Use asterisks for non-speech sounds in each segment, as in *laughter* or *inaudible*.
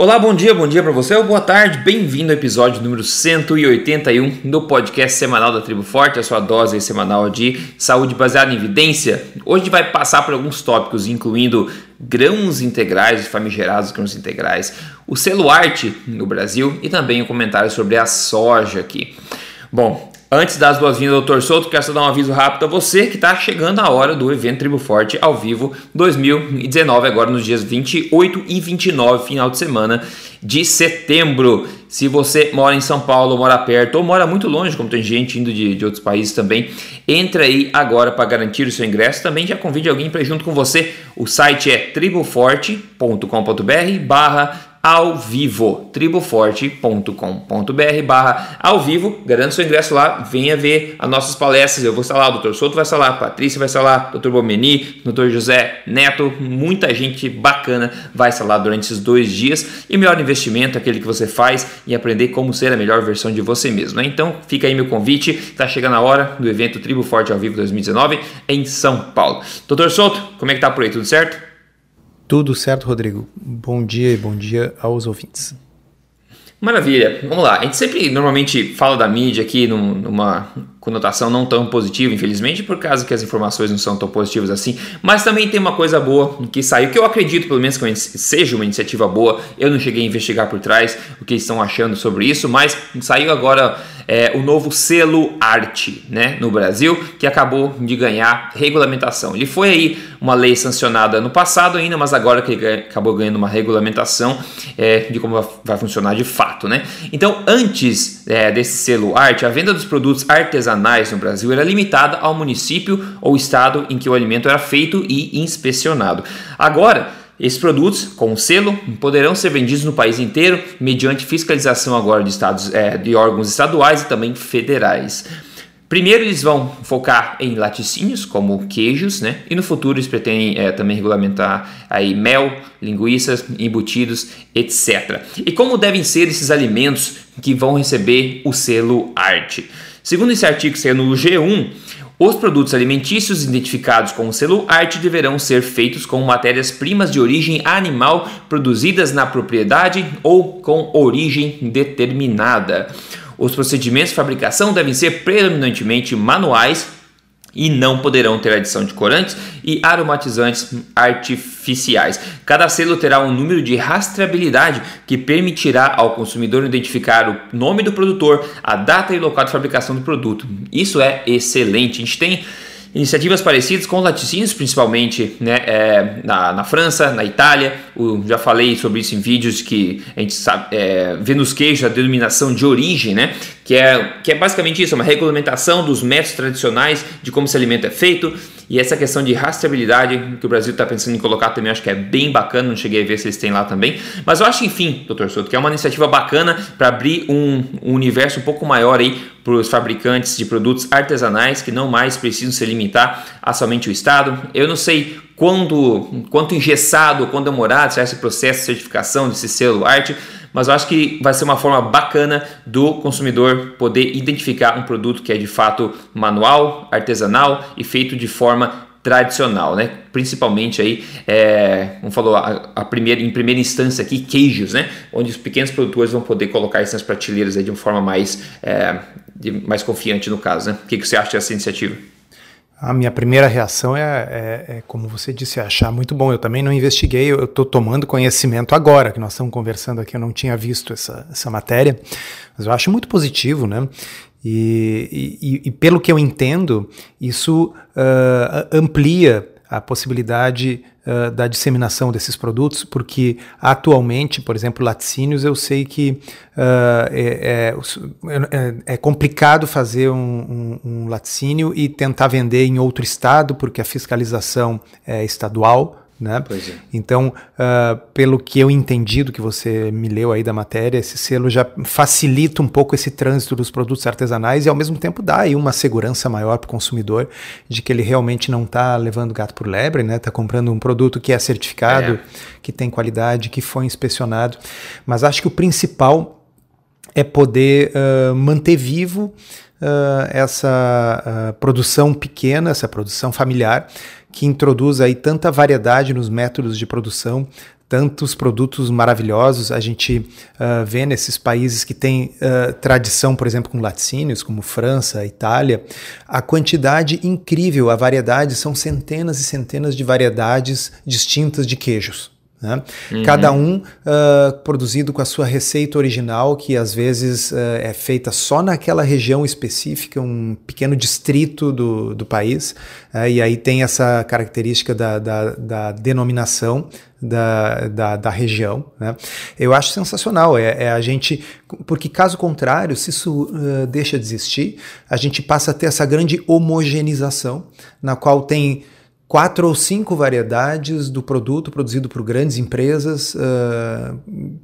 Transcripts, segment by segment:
Olá, bom dia, bom dia para você ou boa tarde. Bem-vindo ao episódio número 181 do podcast semanal da Tribo Forte, a sua dose semanal de saúde baseada em evidência. Hoje vai passar por alguns tópicos, incluindo grãos integrais, famigerados grãos integrais, o selo arte no Brasil e também um comentário sobre a soja aqui. Bom, Antes das boas-vindas, doutor Souto, quero só dar um aviso rápido a você que está chegando a hora do evento Tribo Forte ao vivo 2019, agora nos dias 28 e 29, final de semana de setembro. Se você mora em São Paulo, mora perto ou mora muito longe, como tem gente indo de, de outros países também, entra aí agora para garantir o seu ingresso. Também já convide alguém para ir junto com você. O site é triboforte.com.br barra ao vivo, triboforte.com.br barra ao vivo, garante seu ingresso lá, venha ver as nossas palestras, eu vou estar lá, o Dr. Souto vai estar lá, a Patrícia vai estar lá, Dr. Bomeni, Dr. José Neto, muita gente bacana vai estar lá durante esses dois dias, e o melhor investimento aquele que você faz em aprender como ser a melhor versão de você mesmo, né? então fica aí meu convite, está chegando a hora do evento Tribo Forte ao vivo 2019 em São Paulo. Dr. Souto, como é que tá por aí, tudo certo? Tudo certo, Rodrigo. Bom dia e bom dia aos ouvintes. Maravilha, vamos lá. A gente sempre normalmente fala da mídia aqui numa conotação não tão positiva, infelizmente, por causa que as informações não são tão positivas assim. Mas também tem uma coisa boa que saiu, que eu acredito pelo menos que seja uma iniciativa boa. Eu não cheguei a investigar por trás o que estão achando sobre isso, mas saiu agora é, o novo selo arte né, no Brasil, que acabou de ganhar regulamentação. Ele foi aí uma lei sancionada no passado ainda, mas agora que acabou ganhando uma regulamentação é, de como vai funcionar de fato. Né? Então, antes é, desse selo arte, a venda dos produtos artesanais no Brasil era limitada ao município ou estado em que o alimento era feito e inspecionado. Agora, esses produtos, com selo, poderão ser vendidos no país inteiro mediante fiscalização agora de, estados, é, de órgãos estaduais e também federais. Primeiro eles vão focar em laticínios, como queijos, né? E no futuro eles pretendem é, também regulamentar aí mel, linguiças, embutidos, etc. E como devem ser esses alimentos que vão receber o selo arte? Segundo esse artigo que saiu no G1, os produtos alimentícios identificados com o selo arte deverão ser feitos com matérias-primas de origem animal produzidas na propriedade ou com origem determinada. Os procedimentos de fabricação devem ser predominantemente manuais e não poderão ter adição de corantes e aromatizantes artificiais. Cada selo terá um número de rastreabilidade que permitirá ao consumidor identificar o nome do produtor, a data e local de fabricação do produto. Isso é excelente. A gente tem Iniciativas parecidas com laticínios, principalmente né, é, na, na, França, na Itália. O, já falei sobre isso em vídeos que a gente sabe, é, vê nos queijos a denominação de origem, né? que é, que é basicamente isso, uma regulamentação dos métodos tradicionais de como esse alimento é feito e essa questão de rastreabilidade que o Brasil está pensando em colocar também, acho que é bem bacana, não cheguei a ver se eles têm lá também, mas eu acho, enfim, doutor Souto, que é uma iniciativa bacana para abrir um, um, universo um pouco maior aí para os fabricantes de produtos artesanais que não mais precisam se limitar a somente o Estado. Eu não sei quando, quanto engessado, quando demorado será esse processo de certificação desse selo arte, mas eu acho que vai ser uma forma bacana do consumidor poder identificar um produto que é de fato manual, artesanal e feito de forma tradicional, né? Principalmente aí, é, como falou, a, a, primeira, em primeira instância aqui, queijos, né? Onde os pequenos produtores vão poder colocar isso nas prateleiras aí de uma forma mais, é, de, mais confiante no caso, né? O que, que você acha dessa iniciativa? A minha primeira reação é, é, é, como você disse, é achar muito bom. Eu também não investiguei, eu estou tomando conhecimento agora que nós estamos conversando aqui. Eu não tinha visto essa, essa matéria, mas eu acho muito positivo, né? E, e, e pelo que eu entendo, isso uh, amplia a possibilidade da disseminação desses produtos, porque atualmente, por exemplo, laticínios, eu sei que uh, é, é, é, complicado fazer um, um, um, laticínio e tentar vender em outro estado, porque a fiscalização é estadual. Né? É. Então, uh, pelo que eu entendi do que você me leu aí da matéria, esse selo já facilita um pouco esse trânsito dos produtos artesanais e ao mesmo tempo dá aí uma segurança maior para o consumidor de que ele realmente não está levando gato por lebre, né? Está comprando um produto que é certificado, é. que tem qualidade, que foi inspecionado. Mas acho que o principal é poder uh, manter vivo uh, essa produção pequena, essa produção familiar que introduz aí tanta variedade nos métodos de produção, tantos produtos maravilhosos. A gente uh, vê nesses países que têm uh, tradição, por exemplo, com laticínios, como França, Itália, a quantidade incrível, a variedade, são centenas e centenas de variedades distintas de queijos. Né? Uhum. Cada um uh, produzido com a sua receita original, que às vezes uh, é feita só naquela região específica, um pequeno distrito do, do país, uh, e aí tem essa característica da, da, da denominação da, da, da, região. Né? Eu acho sensacional. É, é, a gente. Porque, caso contrário, se isso uh, deixa de existir, a gente passa a ter essa grande homogeneização, na qual tem quatro ou cinco variedades do produto produzido por grandes empresas, uh,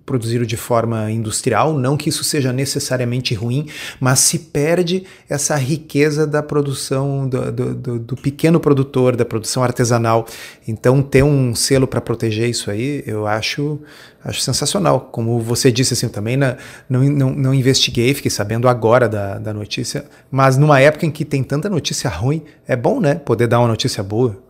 produzido de forma industrial. Não que isso seja necessariamente ruim, mas se perde essa riqueza da produção do, do, do, pequeno produtor, da produção artesanal. Então, ter um selo para proteger isso aí, eu acho, acho sensacional. Como você disse, assim, também não, não, não, não investiguei, fiquei sabendo agora da, da notícia, mas numa época em que tem tanta notícia ruim, é bom, né? Poder dar uma notícia boa.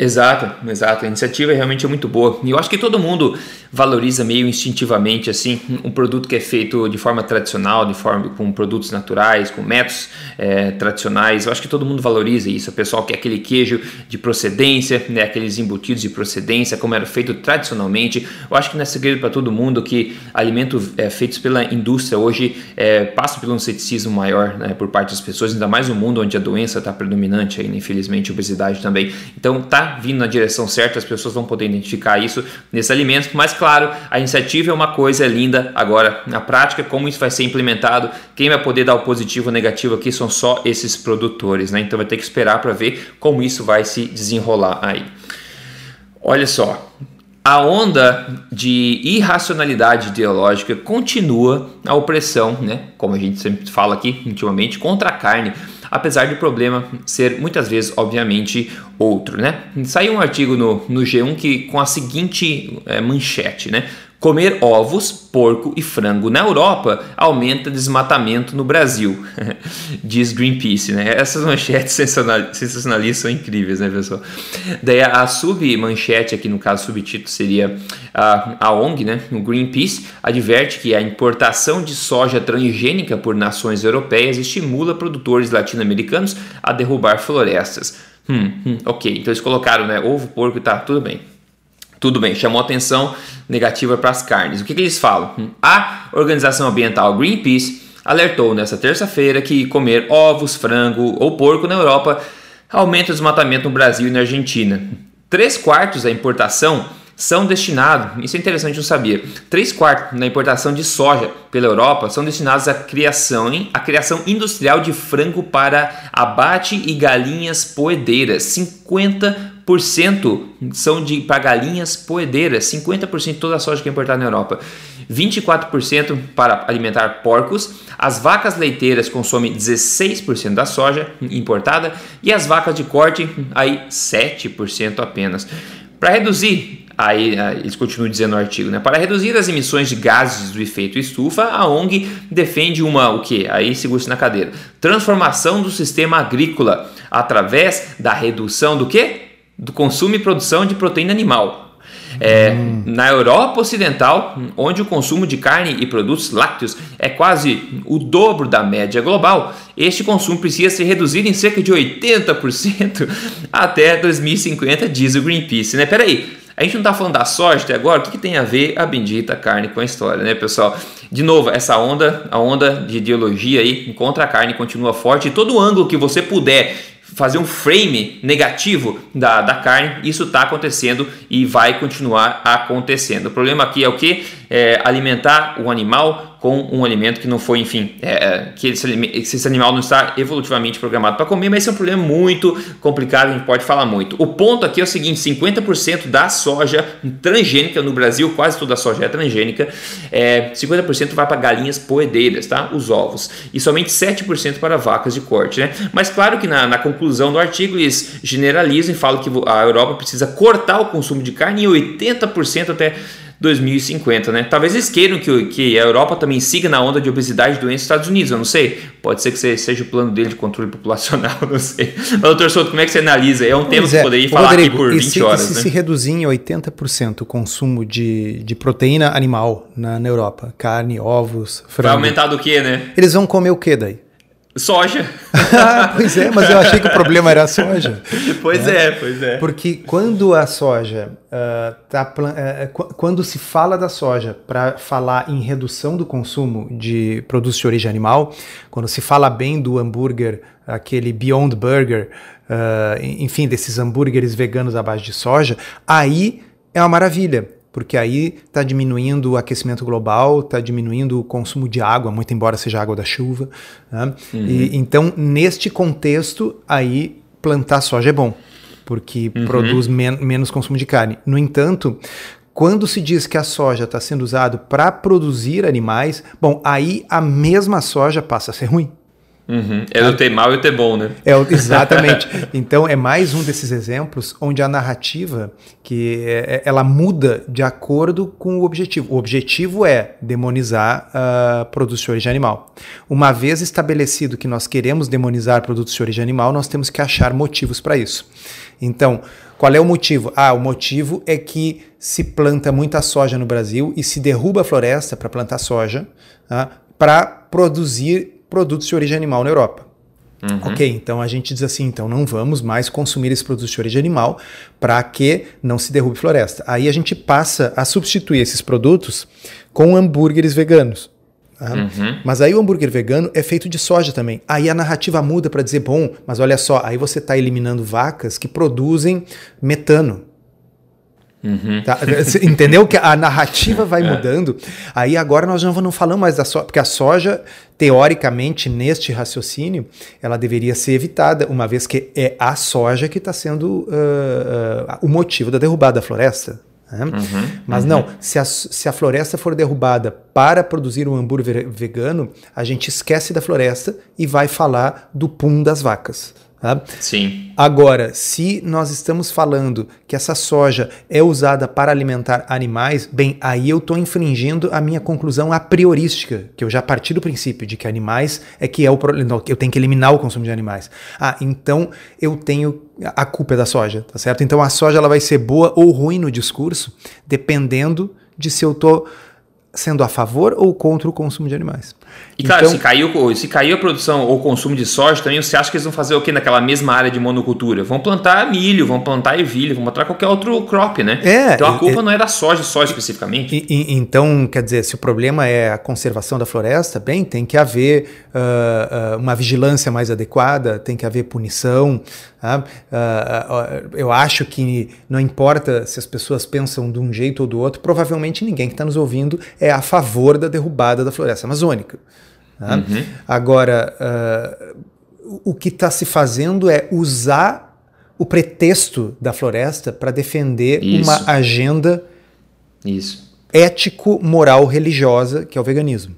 Exato, exato. A iniciativa realmente é muito boa. E eu acho que todo mundo valoriza meio instintivamente assim um produto que é feito de forma tradicional, de forma com produtos naturais, com métodos é, tradicionais. Eu acho que todo mundo valoriza isso. O pessoal quer aquele queijo de procedência, né, aqueles embutidos de procedência, como era feito tradicionalmente. Eu acho que não é segredo para todo mundo que alimentos é, feitos pela indústria hoje é, passam por um ceticismo maior né, por parte das pessoas, ainda mais no mundo onde a doença está predominante, ainda, infelizmente, a obesidade também. Então tá vindo na direção certa, as pessoas vão poder identificar isso nesses alimentos, mas claro, a iniciativa é uma coisa linda, agora na prática, como isso vai ser implementado, quem vai poder dar o positivo ou negativo aqui são só esses produtores, né? Então vai ter que esperar para ver como isso vai se desenrolar aí. Olha só, a onda de irracionalidade ideológica continua a opressão, né? Como a gente sempre fala aqui ultimamente, contra a carne apesar do problema ser muitas vezes, obviamente, outro. Né? Saiu um artigo no, no G1 que, com a seguinte é, manchete, né? Comer ovos, porco e frango na Europa aumenta desmatamento no Brasil, *laughs* diz Greenpeace. Né? Essas manchetes sensacionalistas são incríveis, né, pessoal? Daí a submanchete, aqui no caso, subtítulo seria a, a ONG, né? o Greenpeace, adverte que a importação de soja transgênica por nações europeias estimula produtores latino-americanos a derrubar florestas. Hum, hum, ok, então eles colocaram né, ovo, porco e tá, tudo bem. Tudo bem, chamou atenção negativa para as carnes. O que, que eles falam? Hum, a organização ambiental Greenpeace alertou nesta terça-feira que comer ovos, frango ou porco na Europa aumenta o desmatamento no Brasil e na Argentina. Três quartos da importação são destinados, isso é interessante não saber, três quartos da importação de soja pela Europa são destinados à criação, hein? à criação industrial de frango para abate e galinhas poedeiras. 50 são de para galinhas poedeiras, 50% de toda a soja que é importada na Europa, 24% para alimentar porcos, as vacas leiteiras consomem 16% da soja importada e as vacas de corte aí 7% apenas. Para reduzir, aí eles continuam dizendo no artigo, né? Para reduzir as emissões de gases do efeito estufa, a ONG defende uma o que? Aí segura-se na cadeira. Transformação do sistema agrícola através da redução do que? Do consumo e produção de proteína animal. É, hum. Na Europa Ocidental, onde o consumo de carne e produtos lácteos é quase o dobro da média global, este consumo precisa ser reduzido em cerca de 80% *laughs* até 2050, diz o Greenpeace. Né? Peraí, a gente não está falando da soja até agora? O que, que, tem a ver a bendita carne com a história, né, pessoal? De novo, essa onda, a onda de ideologia aí contra a carne continua forte e todo ângulo que você puder fazer um frame negativo da, da carne, isso está acontecendo e vai continuar acontecendo. O problema aqui é o que? É alimentar o animal com um alimento que não foi, enfim, é, é que esse, esse, animal não está evolutivamente programado para comer, mas esse é um problema muito complicado, a gente pode falar muito. O ponto aqui é o seguinte: 50% da soja transgênica no Brasil, quase toda a soja é transgênica, é, 50% vai para galinhas poedeiras, tá? Os ovos, e somente 7% para vacas de corte, né? Mas claro que na, na conclusão do artigo eles generalizam e falam que a Europa precisa cortar o consumo de carne em 80% até 2050, né? Talvez eles queiram que, que a Europa também siga na onda de obesidade e doença dos Estados Unidos, eu não sei. Pode ser que seja o plano dele de controle populacional, *laughs* não sei. Mas, doutor Souto, como é que você analisa? É um pois tema é. que eu poderia falar Rodrigo, aqui por 20 se, horas. Se né? se reduzir em 80% o consumo de, de proteína animal na, na Europa, carne, ovos, frango... Vai aumentar do que, né? Eles vão comer o que daí? Soja. *laughs* ah, pois é, mas eu achei que o problema era a soja. *laughs* pois né? é, pois é. Porque quando a soja uh, tá, uh, quando se fala da soja para falar em redução do consumo de produtos de origem animal, quando se fala bem do hambúrguer, aquele Beyond Burger, uh, enfim, desses hambúrgueres veganos à base de soja, aí é uma maravilha porque aí está diminuindo o aquecimento global, está diminuindo o consumo de água, muito embora seja água da chuva. Né? Uhum. E, então, neste contexto, aí plantar soja é bom, porque uhum. produz men menos consumo de carne. No entanto, quando se diz que a soja está sendo usada para produzir animais, bom, aí a mesma soja passa a ser ruim. Uhum. É do ter mal e ter bom, né? É, exatamente. *laughs* então é mais um desses exemplos onde a narrativa que é, é, ela muda de acordo com o objetivo. O objetivo é demonizar uh, produtos de origem animal. Uma vez estabelecido que nós queremos demonizar produtos de origem animal, nós temos que achar motivos para isso. Então, qual é o motivo? Ah, o motivo é que se planta muita soja no Brasil e se derruba a floresta para plantar soja ah, para produzir produtos de origem animal na Europa. Uhum. Ok, então a gente diz assim, então não vamos mais consumir esses produtos de origem animal para que não se derrube floresta. Aí a gente passa a substituir esses produtos com hambúrgueres veganos. Tá? Uhum. Mas aí o hambúrguer vegano é feito de soja também. Aí a narrativa muda para dizer, bom, mas olha só, aí você está eliminando vacas que produzem metano. Uhum. Tá? Entendeu que a narrativa vai *laughs* é. mudando? Aí agora nós já não falamos mais da soja, porque a soja, teoricamente, neste raciocínio, ela deveria ser evitada, uma vez que é a soja que está sendo uh, uh, o motivo da derrubada da floresta. Né? Uhum, Mas uhum. não, se a, se a floresta for derrubada para produzir um hambúrguer vegano, a gente esquece da floresta e vai falar do pum das vacas. Tá? Sim. Agora, se nós estamos falando que essa soja é usada para alimentar animais, bem, aí eu estou infringindo a minha conclusão a priorística, que eu já parti do princípio de que animais é que é o problema, eu tenho que eliminar o consumo de animais. Ah, então eu tenho a culpa é da soja, tá certo? Então a soja ela vai ser boa ou ruim no discurso, dependendo de se eu estou sendo a favor ou contra o consumo de animais. E claro, então, se, caiu, se caiu a produção ou consumo de soja também, você acha que eles vão fazer o que naquela mesma área de monocultura? Vão plantar milho, vão plantar ervilha, vão plantar qualquer outro crop, né? É, então a culpa é, não é da soja só especificamente. E, e, então, quer dizer, se o problema é a conservação da floresta, bem, tem que haver uh, uh, uma vigilância mais adequada, tem que haver punição. Uh, eu acho que não importa se as pessoas pensam de um jeito ou do outro, provavelmente ninguém que está nos ouvindo é a favor da derrubada da floresta amazônica. Tá? Uhum. Agora, uh, o que está se fazendo é usar o pretexto da floresta para defender Isso. uma agenda Isso. ético-moral religiosa, que é o veganismo.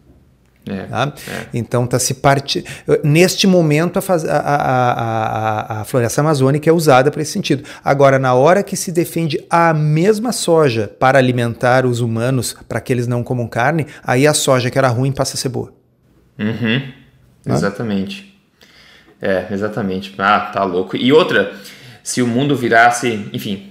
É, tá? é. Então tá se parte. Neste momento a, faz... a, a, a, floresta amazônica é usada para esse sentido. Agora, na hora que se defende a mesma soja para alimentar os humanos, para que eles não comam carne, aí a soja que era ruim passa a ser boa. Uhum. Exatamente. É, exatamente. Ah, tá louco. E outra, se o mundo virasse, enfim,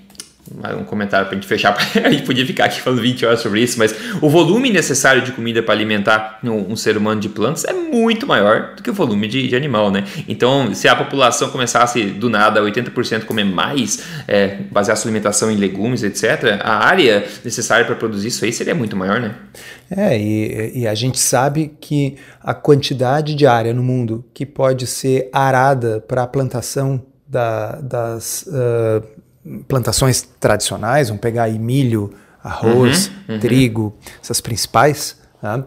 um comentário para a gente fechar, *laughs* a gente podia ficar aqui falando 20 horas sobre isso, mas o volume necessário de comida para alimentar um, ser humano de plantas é muito maior do que o volume de, de animal, né? Então, se a população começasse do nada 80% comer mais, é, basear sua alimentação em legumes, etc., a área necessária para produzir isso aí seria muito maior, né? É, e, e a gente sabe que a quantidade de área no mundo que pode ser arada para a plantação da, das. Uh, plantações tradicionais, vamos pegar aí milho, arroz, uhum, uhum. trigo, essas principais, tá? uh,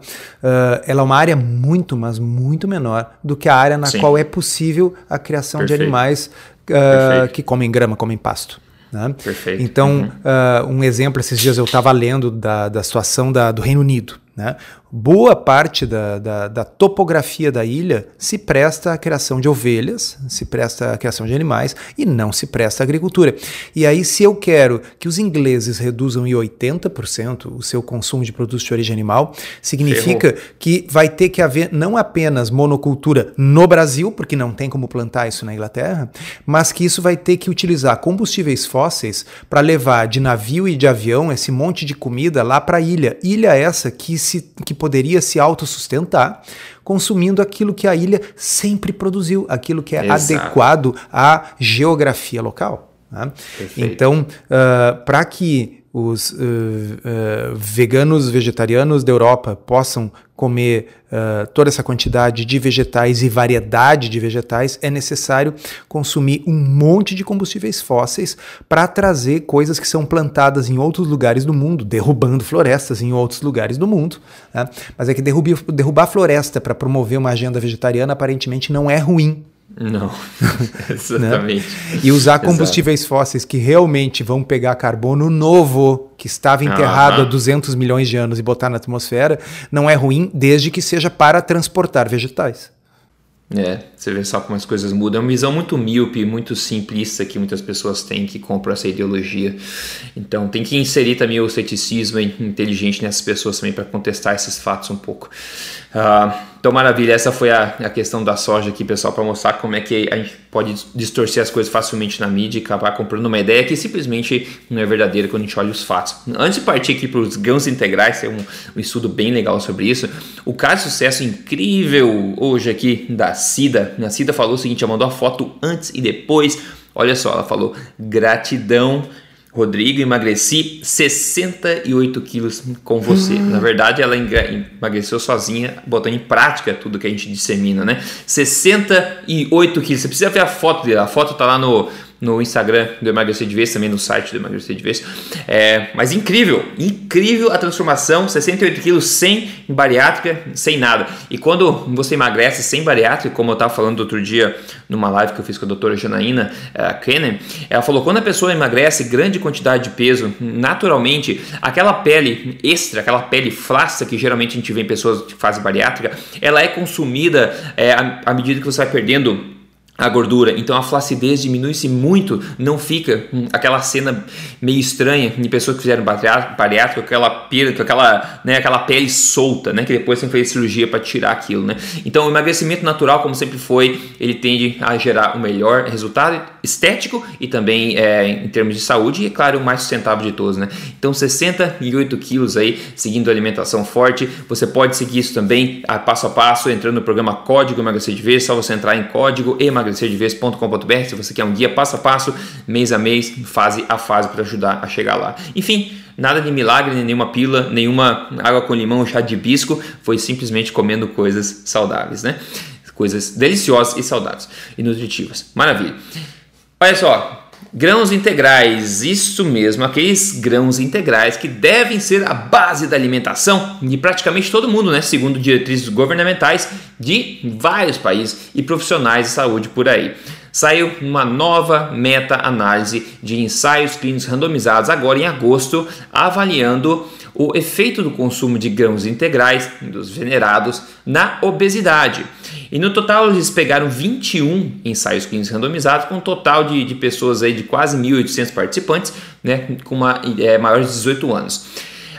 ela é uma área muito, mas muito menor do que a área na Sim. qual é possível a criação Perfeito. de animais uh, que comem grama, comem pasto. Né? Então, uhum. uh, um exemplo, esses dias eu estava lendo da, da situação da, do Reino Unido. Né? Boa parte da, da, da, topografia da ilha se presta à criação de ovelhas, se presta à criação de animais e não se presta à agricultura. E aí, se eu quero que os ingleses reduzam em 80% o seu consumo de produtos de origem animal, significa Ferrou. que vai ter que haver não apenas monocultura no Brasil, porque não tem como plantar isso na Inglaterra, mas que isso vai ter que utilizar combustíveis fósseis para levar de navio e de avião esse monte de comida lá para a ilha. Ilha essa que se que poderia se autossustentar consumindo aquilo que a ilha sempre produziu, aquilo que é Exato. adequado à geografia local. Né? Então, uh, ah, para que os uh, uh, veganos vegetarianos da Europa possam comer uh, toda essa quantidade de vegetais e variedade de vegetais, é necessário consumir um monte de combustíveis fósseis para trazer coisas que são plantadas em outros lugares do mundo, derrubando florestas em outros lugares do mundo. Né? Mas é que derrubar, derrubar floresta para promover uma agenda vegetariana aparentemente não é ruim. Não, *laughs* exatamente. né? E usar combustíveis Exato. fósseis que realmente vão pegar carbono novo, que estava enterrado há 200 milhões de anos, e botar na atmosfera, não é ruim, desde que seja para transportar vegetais. É, você vê só como as coisas mudam. É uma visão muito míope, muito simplista que muitas pessoas têm que compram essa ideologia. Então tem que inserir também o ceticismo inteligente nessas pessoas também para contestar esses fatos um pouco. Uh, então, maravilha, essa foi a, a questão da soja aqui, pessoal, para mostrar como é que a gente pode distorcer as coisas facilmente na mídia e acabar comprando uma ideia que simplesmente não é verdadeira quando a gente olha os fatos. Antes de partir aqui para os grãos integrais, tem um, um, estudo bem legal sobre isso. O caso de sucesso incrível hoje aqui da Cida. A Cida falou o seguinte: ela mandou a foto antes e depois. Olha só, ela falou gratidão Rodrigo, emagreci 68 quilos com você. Hum. Na verdade, ela emagreceu sozinha, botando em prática tudo que a gente dissemina, né? 68 quilos. Você precisa ver a foto dela. A foto tá lá no, no Instagram do Emagrecer de Vez, também no site do Emagrecer de Vez. É, mas incrível, incrível a transformação, 68 quilos sem bariátrica, sem nada. E quando você emagrece sem bariátrica, como eu estava falando outro dia numa live que eu fiz com a doutora Janaína uh, ela falou quando a pessoa emagrece grande quantidade de peso, naturalmente, aquela pele extra, aquela pele flácida que geralmente a gente vê em pessoas que fazem bariátrica, ela é consumida é, à medida que você vai perdendo a gordura, então a flacidez diminui-se muito, não fica aquela cena meio estranha de pessoas que fizeram bariátrica aquela com aquela, né, aquela pele solta, né, que depois tem que fazer cirurgia para tirar aquilo, né? Então o emagrecimento natural, como sempre foi, ele tende a gerar o melhor resultado estético e também é, em termos de saúde e, é claro, o mais sustentável de todos, né? Então 68 quilos aí, seguindo alimentação forte, você pode seguir isso também a passo a passo, entrando no programa Código Emagrecer de Vez, só você entrar em código emagrecer emagrecerdevez.com.br se você quer um guia passo a passo, mês a mês, fase a fase para ajudar a chegar lá. Enfim, nada de milagre, nenhuma pila, nenhuma água com limão, chá de hibisco, foi simplesmente comendo coisas saudáveis, né? Coisas deliciosas e saudáveis e nutritivas. Maravilha. Olha só, Grãos integrais, isso mesmo, aqueles grãos integrais que devem ser a base da alimentação de praticamente todo mundo, né? Segundo diretrizes governamentais de vários países e profissionais de saúde por aí. Saiu uma nova meta-análise de ensaios clínicos randomizados agora em agosto, avaliando o efeito do consumo de grãos integrais dos venerados na obesidade. E no total eles pegaram 21 ensaios clínicos randomizados, com um total de, de pessoas aí de quase 1.800 participantes, né, com uma, é, maiores de 18 anos.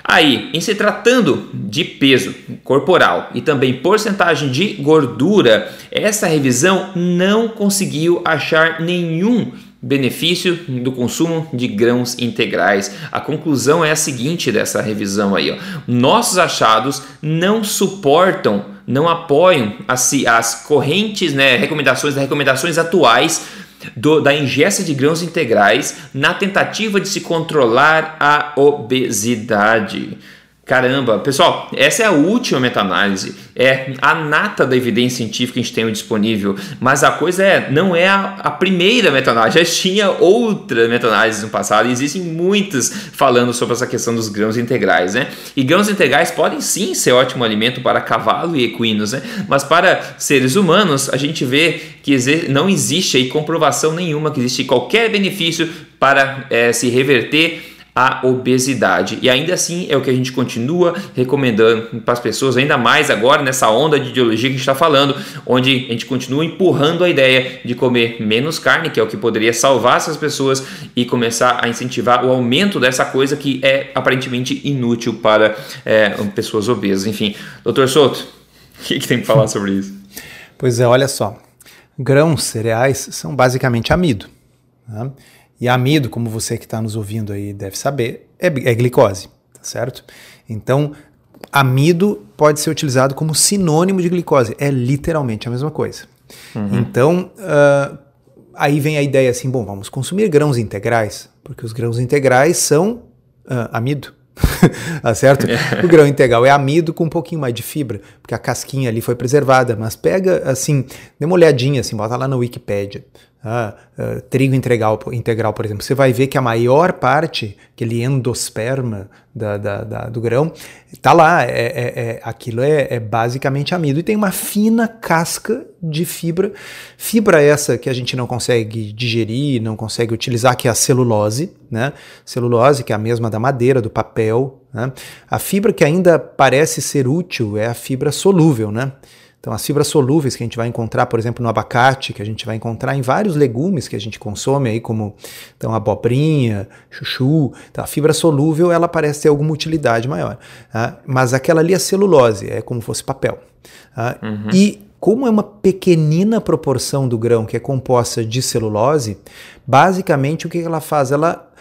Aí, em se tratando de peso corporal e também porcentagem de gordura, essa revisão não conseguiu achar nenhum benefício do consumo de grãos integrais. A conclusão é a seguinte dessa revisão aí, ó. Nossos achados não suportam, não apoiam as, as correntes, né, recomendações, recomendações atuais do, da ingesta de grãos integrais na tentativa de se controlar a obesidade. Caramba, pessoal, essa é a última meta-análise, é a nata da evidência científica que a gente tem disponível, mas a coisa é, não é a, a primeira meta-análise, já tinha outra meta-análise no passado, e existem muitas falando sobre essa questão dos grãos integrais, né? E grãos integrais podem sim ser ótimo alimento para cavalo e equinos, né? Mas para seres humanos, a gente vê que não existe aí comprovação nenhuma que existe qualquer benefício para é, se reverter a obesidade. E ainda assim é o que a gente continua recomendando para as pessoas, ainda mais agora nessa onda de ideologia que a gente está falando, onde a gente continua empurrando a ideia de comer menos carne, que é o que poderia salvar essas pessoas e começar a incentivar o aumento dessa coisa que é aparentemente inútil para é, pessoas obesas. Enfim, doutor Souto, o que, que tem para falar sobre isso? Pois é, olha só. Grãos, cereais, são basicamente amido. Né? E amido, como você que está nos ouvindo aí deve saber, é, é glicose, tá certo? Então, amido pode ser utilizado como sinônimo de glicose. É literalmente a mesma coisa. Uhum. Então, uh, aí vem a ideia assim: bom, vamos consumir grãos integrais, porque os grãos integrais são uh, amido. *laughs* tá certo? O grão integral é amido com um pouquinho mais de fibra, porque a casquinha ali foi preservada, mas pega assim, dê uma olhadinha assim, bota lá na Wikipédia. Uh, trigo integral, integral, por exemplo, você vai ver que a maior parte, aquele endosperma da, da, da do grão, está lá. É, é, é aquilo é, é, basicamente amido e tem uma fina casca de fibra. Fibra essa que a gente não consegue digerir, não consegue utilizar, que é a celulose, né? Celulose, que é a mesma da madeira, do papel. Né? A fibra que ainda parece ser útil é a fibra solúvel, né? Então, as fibras solúveis que a gente vai encontrar, por exemplo, no abacate, que a gente vai encontrar em vários legumes que a gente consome aí, como então, abobrinha, chuchu. Então, a fibra solúvel, ela parece ter alguma utilidade maior. Tá? Mas aquela ali é celulose, é como se fosse papel. Tá? Uhum. E como é uma pequenina proporção do grão que é composta de celulose, basicamente o que ela faz? Ela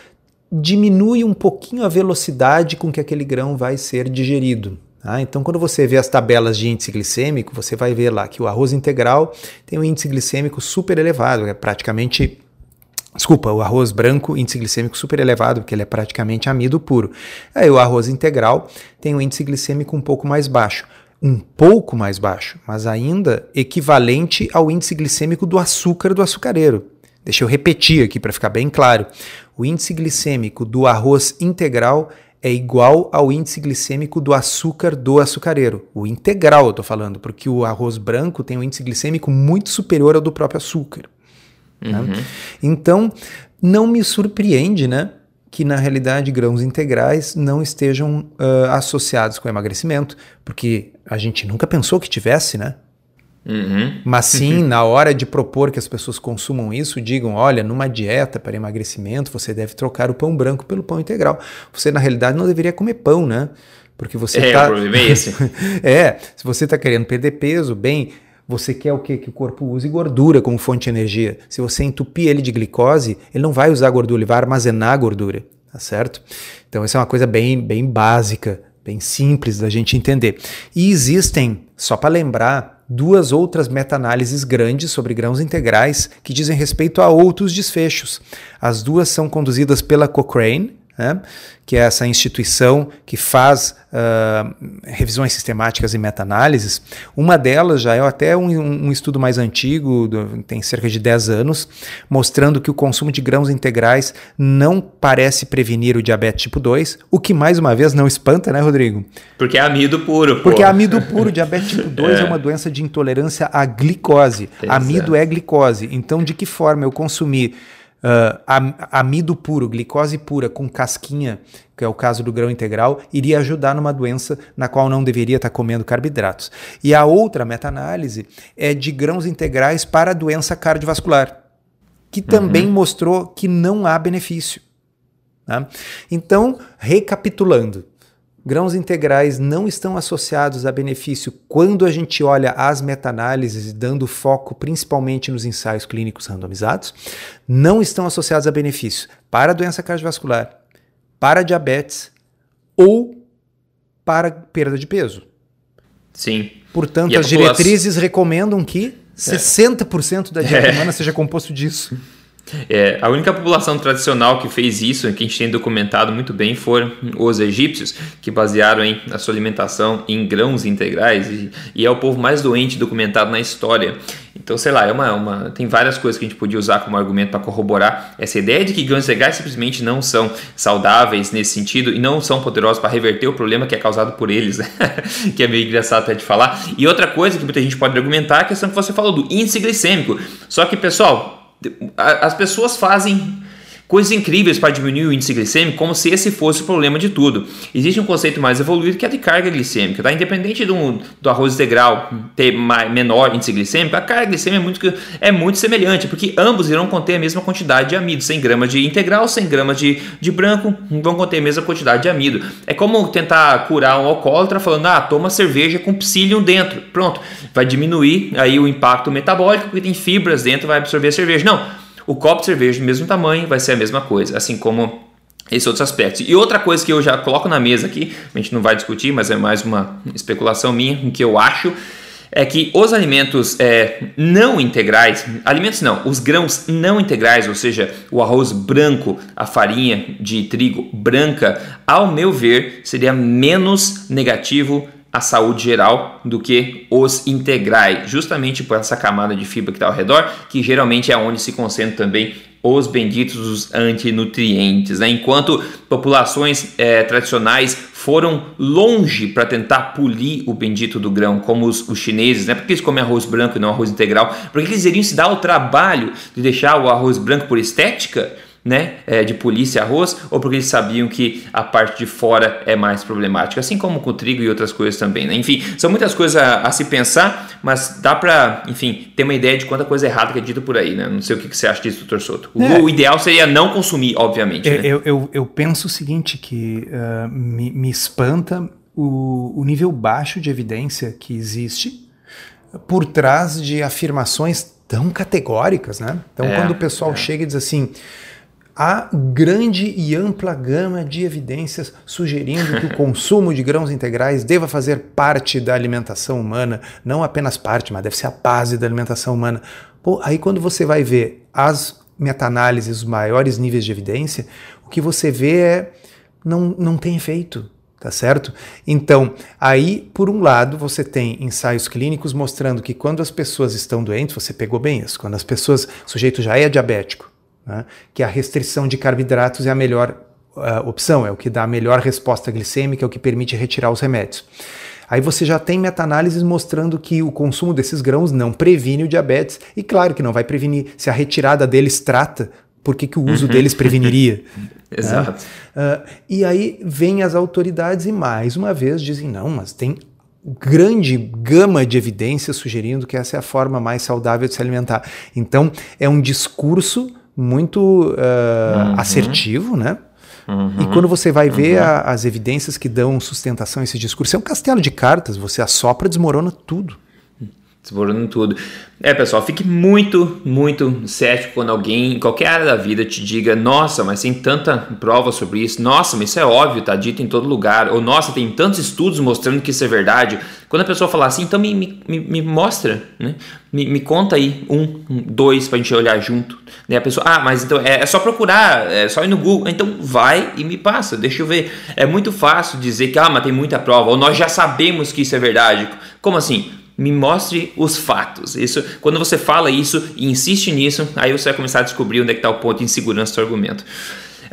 diminui um pouquinho a velocidade com que aquele grão vai ser digerido. Ah, então, quando você vê as tabelas de índice glicêmico, você vai ver lá que o arroz integral tem um índice glicêmico super elevado, é praticamente. Desculpa, o arroz branco, índice glicêmico super elevado, porque ele é praticamente amido puro. Aí o arroz integral tem um índice glicêmico um pouco mais baixo. Um pouco mais baixo, mas ainda equivalente ao índice glicêmico do açúcar do açucareiro. Deixa eu repetir aqui para ficar bem claro. O índice glicêmico do arroz integral é igual ao índice glicêmico do açúcar do açucareiro. O integral eu estou falando, porque o arroz branco tem um índice glicêmico muito superior ao do próprio açúcar. Né? Uhum. Né? Então, não me surpreende, né? Que na realidade grãos integrais não estejam uh, associados com emagrecimento, porque a gente nunca pensou que tivesse, né? Uhum. Mas sim, na hora de propor que as pessoas consumam isso, digam: olha, numa dieta para emagrecimento, você deve trocar o pão branco pelo pão integral. Você, na realidade, não deveria comer pão, né? Porque você é, tá... o problema é esse. *laughs* é, se você está querendo perder peso, bem, você quer o quê? Que o corpo use gordura como fonte de energia. Se você entupir ele de glicose, ele não vai usar gordura, ele vai armazenar gordura, tá certo? Então, essa é uma coisa bem, bem básica, bem simples da gente entender. E existem, só para lembrar, duas outras meta-análises grandes sobre grãos integrais que dizem respeito a outros desfechos. As duas são conduzidas pela Cochrane, né, que é essa instituição que faz uh, revisões sistemáticas e meta-análises. Uma delas já é até um, um estudo mais antigo, do, tem cerca de 10 anos, mostrando que o consumo de grãos integrais não parece prevenir o diabetes tipo 2, o que mais uma vez não espanta, né, Rodrigo? Porque é amido puro. Porque é amido puro, diabetes tipo *laughs* 2 é. é uma doença de intolerância à glicose. Exato. Amido é glicose. Então, de que forma eu consumir Uh, amido puro, glicose pura com casquinha, que é o caso do grão integral, iria ajudar numa doença na qual não deveria estar comendo carboidratos. E a outra meta-análise é de grãos integrais para a doença cardiovascular, que uhum. também mostrou que não há benefício. Tá? Então, recapitulando, Grãos integrais não estão associados a benefício quando a gente olha as meta-análises, dando foco principalmente nos ensaios clínicos randomizados. Não estão associados a benefício para doença cardiovascular, para diabetes ou para perda de peso. Sim. Portanto, as diretrizes recomendam que 60% da dieta é. humana seja composto disso. É, a única população tradicional que fez isso, que a gente tem documentado muito bem, foram os egípcios, que basearam a sua alimentação em grãos integrais, e, e, é o povo mais doente documentado na história. Então, sei lá, é uma, uma, tem várias coisas que a gente podia usar como argumento para corroborar essa ideia de que grãos integrais simplesmente não são saudáveis nesse sentido e não são poderosos para reverter o problema que é causado por eles, *laughs* que é meio engraçado até de falar. E outra coisa que muita gente pode argumentar é a questão que você falou do índice glicêmico. Só que, pessoal, as pessoas fazem coisas incríveis para diminuir o índice glicêmico, como se esse fosse o problema de tudo. Existe um conceito mais evoluído que é de carga glicêmica, tá? Independente do, do arroz integral ter mais, menor índice glicêmico, a carga glicêmica é muito, é muito semelhante, porque ambos irão conter a mesma quantidade de amido, 100 gramas de integral, 100 gramas de, de branco, vão conter a mesma quantidade de amido. É como tentar curar um alcoólatra falando, ah, toma cerveja com psyllium dentro, pronto, vai diminuir aí o impacto metabólico, porque tem fibras dentro, vai absorver a cerveja. Não, o copo de cerveja do mesmo tamanho vai ser a mesma coisa, assim como esses outros aspectos. E outra coisa que eu já coloco na mesa aqui, a gente não vai discutir, mas é mais uma especulação minha, o que eu acho, é que os alimentos é, não integrais, alimentos não, os grãos não integrais, ou seja, o arroz branco, a farinha de trigo branca, ao meu ver, seria menos negativo a saúde geral do que os integrais, justamente por essa camada de fibra que está ao redor, que geralmente é onde se concentram também os benditos os antinutrientes. Né? Enquanto populações é, tradicionais foram longe para tentar polir o bendito do grão, como os, os, chineses, né? porque eles comem arroz branco e não arroz integral, porque eles iriam se dar o trabalho de deixar o arroz branco por estética né, é, de polícia arroz, ou porque eles sabiam que a parte de fora é mais problemática, assim como com trigo e outras coisas também. Né? Enfim, são muitas coisas a, a se pensar, mas dá para, enfim, ter uma ideia de quanta coisa errada que é dito por aí. Né? Não sei o que, que você acha disso, doutor Soto. É. O, ideal seria não consumir, obviamente. Eu, né? eu, eu, eu, penso o seguinte, que uh, me, me espanta o, o nível baixo de evidência que existe por trás de afirmações tão categóricas, né? Então, é, quando o pessoal é. chega e diz assim, há grande e ampla gama de evidências sugerindo que o *laughs* consumo de grãos integrais deva fazer parte da alimentação humana, não apenas parte, mas deve ser a base da alimentação humana. Pô, aí quando você vai ver as meta-análises, os maiores níveis de evidência, o que você vê é não, não tem efeito, tá certo? Então, aí, por um lado, você tem ensaios clínicos mostrando que quando as pessoas estão doentes, você pegou bem isso, quando as pessoas, o sujeito já é diabético, né? que a restrição de carboidratos é a melhor uh, opção, é o que dá a melhor resposta glicêmica, é o que permite retirar os remédios. Aí você já tem meta-análises mostrando que o consumo desses grãos não previne o diabetes, e claro que não vai prevenir. Se a retirada deles trata, por que, que o uso uhum. deles preveniria? *laughs* Exato. Né? Uh, e aí vêm as autoridades e mais uma vez dizem: não, mas tem grande gama de evidências sugerindo que essa é a forma mais saudável de se alimentar. Então, é um discurso muito uh, uhum. assertivo, né? Uhum. E quando você vai ver uhum. a, as evidências que dão sustentação a esse discurso, é um castelo de cartas, você assopra, desmorona tudo. Desmorona tudo. É, pessoal, fique muito, muito cético quando alguém, em qualquer área da vida, te diga: Nossa, mas tem tanta prova sobre isso. Nossa, mas isso é óbvio, tá dito em todo lugar. Ou Nossa, tem tantos estudos mostrando que isso é verdade. Quando a pessoa falar assim, então me, me, me mostra, né? Me, me, conta aí um, dois pra gente olhar junto. Né? A pessoa, ah, mas então é, é só procurar, é só ir no Google. Então vai e me passa, deixa eu ver. É muito fácil dizer que, ah, mas tem muita prova. Ou nós já sabemos que isso é verdade. Como assim? Me mostre os fatos. Isso, quando você fala isso e insiste nisso, aí você vai começar a descobrir onde é está o ponto de insegurança do argumento.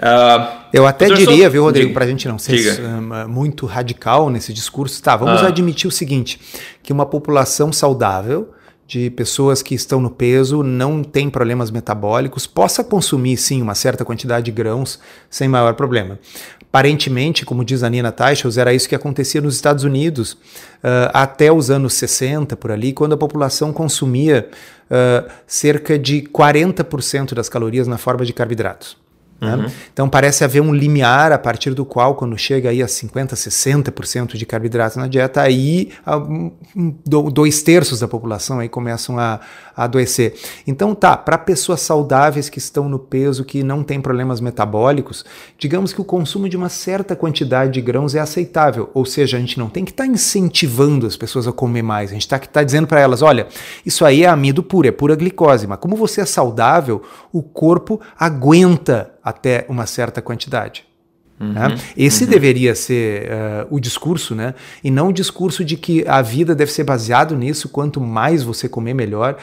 Uh, eu até diria, viu, Rodrigo, para a gente não ser uh, muito radical nesse discurso, tá? Vamos uh. admitir o seguinte: que uma população saudável de pessoas que estão no peso, não tem problemas metabólicos, possa consumir sim uma certa quantidade de grãos sem maior problema. Aparentemente, como diz a Nina Teichels, era isso que acontecia nos Estados Unidos uh, até os anos 60, por ali, quando a população consumia uh, cerca de 40% das calorias na forma de carboidratos. Né? Uhum. Então parece haver um limiar a partir do qual, quando chega aí a 50%, 60% de carboidratos na dieta, aí dois terços da população aí começam a, a adoecer. Então tá, para pessoas saudáveis que estão no peso, que não têm problemas metabólicos, digamos que o consumo de uma certa quantidade de grãos é aceitável, ou seja, a gente não tem que estar tá incentivando as pessoas a comer mais, a gente está tá dizendo para elas, olha, isso aí é amido puro, é pura glicose, mas como você é saudável, o corpo aguenta até uma certa quantidade. Uhum, né? Esse uhum. deveria ser uh, o discurso, né? E não o discurso de que a vida deve ser baseado nisso, quanto mais você comer, melhor.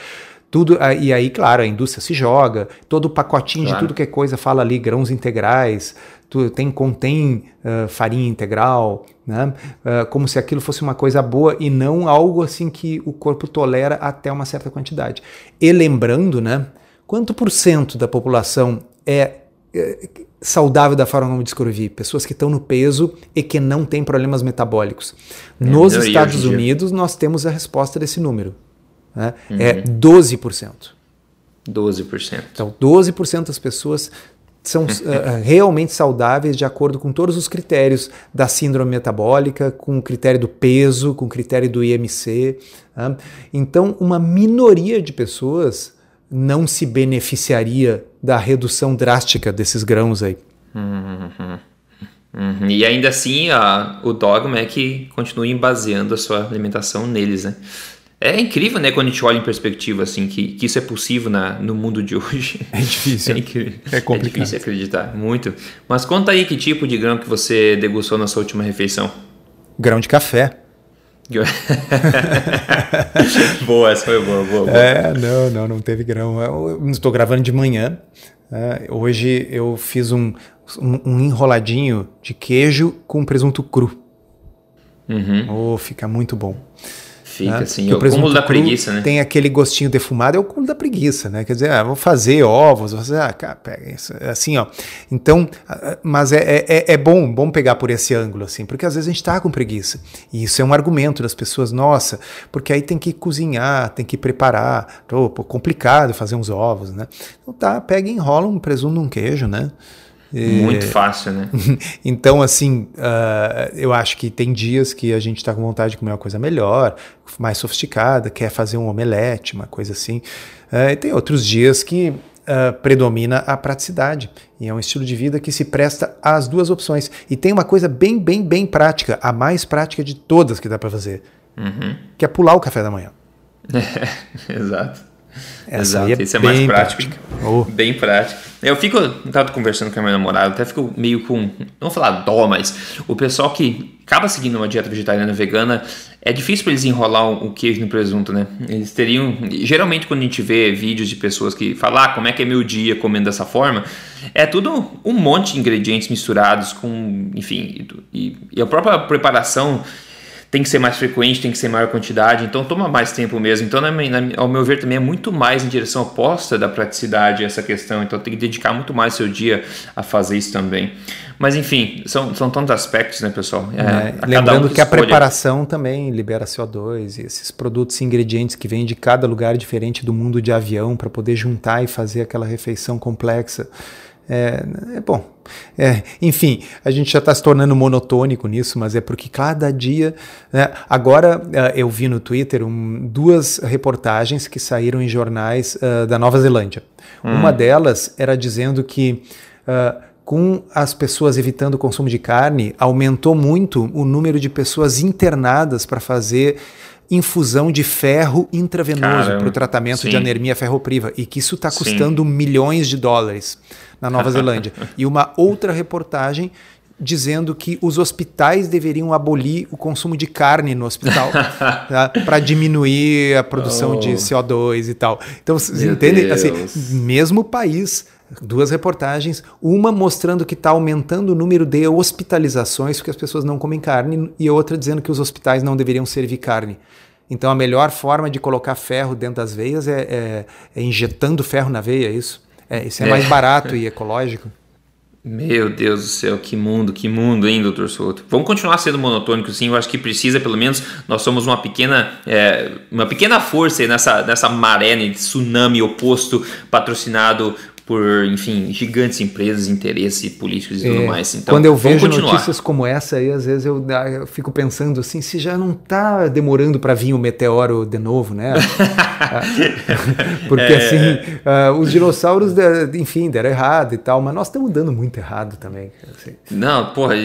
Tudo, uh, e aí, claro, a indústria se joga, todo o pacotinho claro. de tudo que é coisa fala ali, grãos integrais, tu, tem, contém uh, farinha integral, né? como se aquilo fosse uma coisa boa e não algo assim que o corpo tolera até uma certa quantidade. E lembrando, né? Quanto por cento da população é, saudável da forma como descrevi, pessoas que estão no peso e que não têm problemas metabólicos. É, Nos Estados Unidos, nós temos a resposta desse número. Né? Uhum. É 12%. 12%. Então, 12% das pessoas são uh, *laughs* realmente saudáveis de acordo com todos os critérios da síndrome metabólica, com o critério do peso, com o critério do IMC. Né? Então, uma minoria de pessoas não se beneficiaria da redução drástica desses grãos aí. Uhum. Uhum. E ainda assim, a, o dogma é que continue baseando a sua alimentação neles, né? É incrível, né, quando a gente olha em perspectiva, assim, que, que isso é possível na, no mundo de hoje. *laughs* É difícil. É, incrível. é complicado. É difícil acreditar, muito. Mas conta aí que tipo de grão que você degustou na sua última refeição. Grão de café. *laughs* boa, essa foi boa, boa, boa, É, não, não, não teve grão. Eu estou gravando de manhã. É, hoje eu fiz um, um, um, enroladinho de queijo com presunto cru. Uhum. Oh, fica muito bom. Fica né? assim, o, o cúmulo da preguiça, né? Tem aquele gostinho defumado, é o cúmulo da preguiça, né? Quer dizer, ah, vou fazer ovos, vou fazer, ah, cara, pega isso, é assim, ó. Então, mas é, é, é, bom, bom pegar por esse ângulo, assim, porque às vezes a gente tá com preguiça. E isso é um argumento das pessoas, nossa, porque aí tem que cozinhar, tem que preparar, pô, complicado fazer uns ovos, né? Então tá, pega e enrola um presunto, um queijo, né? Muito é... fácil, né? *laughs* então, assim, uh, eu acho que tem dias que a gente está com vontade de comer uma coisa melhor, mais sofisticada, quer fazer um omelete, uma coisa assim. Uh, e tem outros dias que uh, predomina a praticidade. E é um estilo de vida que se presta às duas opções. E tem uma coisa bem, bem, bem prática, a mais prática de todas que dá para fazer, uhum. que é pular o café da manhã. *laughs* exato. Essa Exato, é isso é mais prático. Oh. Bem prático. Eu fico, eu tava conversando com a minha namorada, até fico meio com, não vou falar dó, mas o pessoal que acaba seguindo uma dieta vegetariana vegana, é difícil para eles enrolar o queijo no presunto, né? Eles teriam, geralmente quando a gente vê vídeos de pessoas que falam, ah, como é que é meu dia comendo dessa forma, é tudo um monte de ingredientes misturados com, enfim, e, e a própria preparação tem que ser mais frequente, tem que ser maior quantidade, então toma mais tempo mesmo. Então, na, na, ao meu ver, também é muito mais em direção oposta da praticidade essa questão, então tem que dedicar muito mais seu dia a fazer isso também. Mas enfim, são, são tantos aspectos, né, pessoal? É, é, lembrando um que, que a preparação também libera CO2 e esses produtos e ingredientes que vêm de cada lugar diferente do mundo de avião para poder juntar e fazer aquela refeição complexa. É, é bom. É, enfim, a gente já está se tornando monotônico nisso, mas é porque cada dia. Né, agora uh, eu vi no Twitter um, duas reportagens que saíram em jornais uh, da Nova Zelândia. Hum. Uma delas era dizendo que. Uh, com as pessoas evitando o consumo de carne, aumentou muito o número de pessoas internadas para fazer infusão de ferro intravenoso para o tratamento sim. de anemia ferropriva e que isso está custando sim. milhões de dólares na Nova *laughs* Zelândia. E uma outra reportagem dizendo que os hospitais deveriam abolir o consumo de carne no hospital *laughs* tá? para diminuir a produção oh. de CO2 e tal. Então, vocês entendem? Assim, mesmo país, duas reportagens, uma mostrando que está aumentando o número de hospitalizações porque as pessoas não comem carne e outra dizendo que os hospitais não deveriam servir carne. Então a melhor forma de colocar ferro dentro das veias é, é, é injetando ferro na veia, é isso? É, isso é, é, mais barato e ecológico. Meu Deus do céu, que mundo, que mundo, hein, doutor Souto? Vamos continuar sendo monotônico, sim. Eu acho que precisa, pelo menos, nós somos uma pequena, é, uma pequena força nessa, nessa maré né, de tsunami oposto, patrocinado por, enfim, gigantes empresas, interesses políticos e é, tudo mais. Então, quando eu vejo notícias como essa aí, às vezes eu, eu fico pensando assim, se já não está demorando para vir o meteoro de novo, né? *laughs* *laughs* Porque é... assim, uh, os dinossauros, enfim, deram errado e tal, mas nós estamos dando muito errado também. Assim. Não, porra,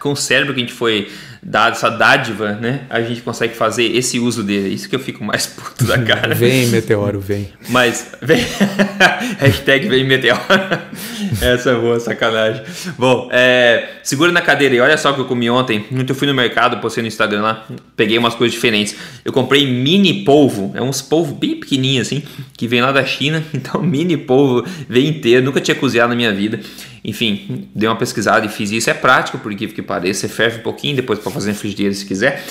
com o cérebro que a gente foi dado, essa dádiva, né? A gente consegue fazer esse uso dele. Isso que eu fico mais *laughs* puto da cara. vem, meteoro, vem. Mas, vem. *laughs* Hashtag vem meteoro. *laughs* Essa é boa, sacanagem. Bom, é, segura na cadeira e olha só o que eu comi ontem. Eu fui no mercado, postei no Instagram lá, peguei umas coisas diferentes. Eu comprei mini polvo, é uns polvo bem pequenininho assim, que vem lá da China. Então, mini polvo, vem inteiro, nunca tinha cozinhado na minha vida. Enfim, dei uma pesquisada e fiz isso. É prático, por que pareça. Você ferve um pouquinho, depois para fazer frigideira se quiser.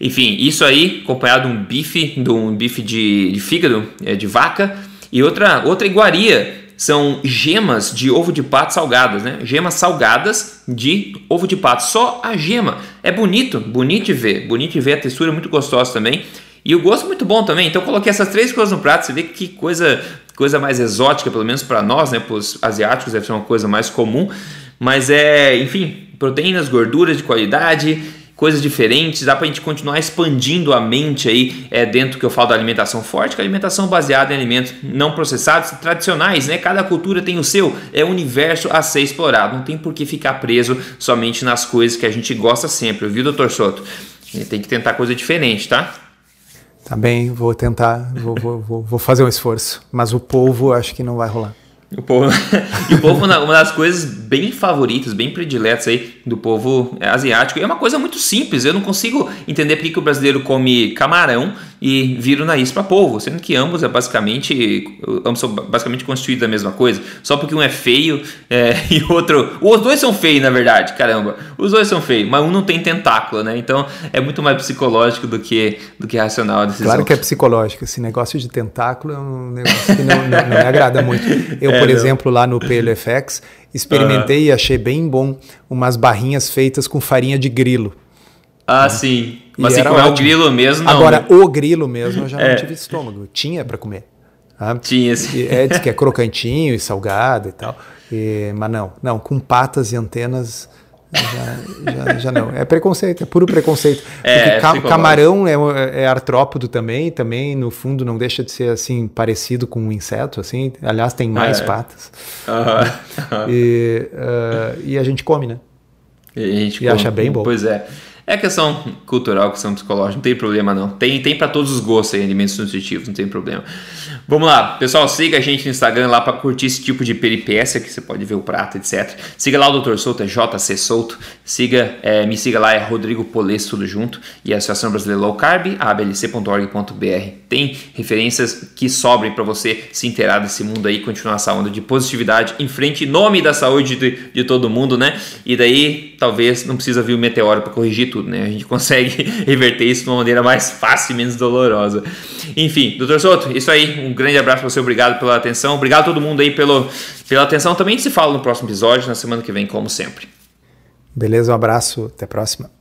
Enfim, isso aí, acompanhado de um bife, de um bife de, de fígado, é, de vaca, e outra, outra iguaria são gemas de ovo de pato salgadas, né? Gemas salgadas de ovo de pato, só a gema. É bonito, bonito de ver, bonito de ver, a textura é muito gostosa também. E o gosto muito bom também. Então coloquei essas três coisas no prato, você vê que coisa, coisa mais exótica, pelo menos para nós, né? Para os asiáticos deve ser uma coisa mais comum. Mas é, enfim, proteínas, gorduras de qualidade, coisas diferentes, dá para a gente continuar expandindo a mente aí é, dentro que eu falo da alimentação forte, que é a alimentação baseada em alimentos não processados, tradicionais, né? Cada cultura tem o seu, é o universo a ser explorado, não tem por que ficar preso somente nas coisas que a gente gosta sempre, viu, doutor Soto? Tem que tentar coisa diferente, tá? Tá bem, vou tentar, vou, vou, vou fazer um esforço, mas o povo acho que não vai rolar. O povo, *laughs* e o povo, uma das coisas bem favoritas, bem prediletas aí do povo asiático, é uma coisa muito simples. Eu não consigo entender por que o brasileiro come camarão e vira o nariz para polvo, sendo que ambos é basicamente ambos são basicamente constituídos da mesma coisa. Só porque um é feio é, *laughs* e o outro, os dois são feios na verdade, caramba, os dois são feios, mas um não tem tentáculo, né? Então é muito mais psicológico do que do que racional a decisão. Claro que é psicológico. Esse negócio de tentáculo é um negócio que não, não, não me agrada muito. Eu, é, por não. exemplo, lá no PLFX experimentei uhum. e achei bem bom umas barrinhas feitas com farinha de grilo. Ah, né? sim. Mas se comer o grilo mesmo, não. Agora, né? o grilo mesmo eu já é. não tive estômago. Tinha para comer. Tá? Tinha, sim. É, diz que é *laughs* crocantinho e salgado e tal. E, mas não, não, com patas e antenas já, já, já, não. É preconceito, é puro preconceito. É, ca camarão é, é, artrópodo também, também no fundo não deixa de ser assim parecido com um inseto, assim. Aliás, tem mais é. patas. *laughs* E, uh, e a gente come, né? E, a gente e come. acha bem bom. Pois é. É questão cultural, questão psicológica, não tem problema não. Tem, tem para todos os gostos aí, alimentos nutritivos, não tem problema. Vamos lá, pessoal, siga a gente no Instagram lá para curtir esse tipo de peripécia que você pode ver o prato, etc. Siga lá o Dr. Souto, é JC Souto. Siga, é, me siga lá, é Rodrigo Polesso, tudo junto. E a Associação Brasileira Low Carb, ablc.org.br. Tem referências que sobrem para você se inteirar desse mundo aí, continuar essa onda de positividade em frente, em nome da saúde de, de todo mundo, né? E daí, talvez, não precisa vir o meteoro para corrigir tudo, né? A gente *laughs* consegue reverter isso de uma maneira mais fácil e menos dolorosa. Enfim, Dr. Souto, isso aí. Um grande abraço para você, obrigado pela atenção. Obrigado a todo mundo aí pelo, pela atenção. Também se fala no próximo episódio, na semana que vem, como sempre. Beleza, um abraço, até a próxima.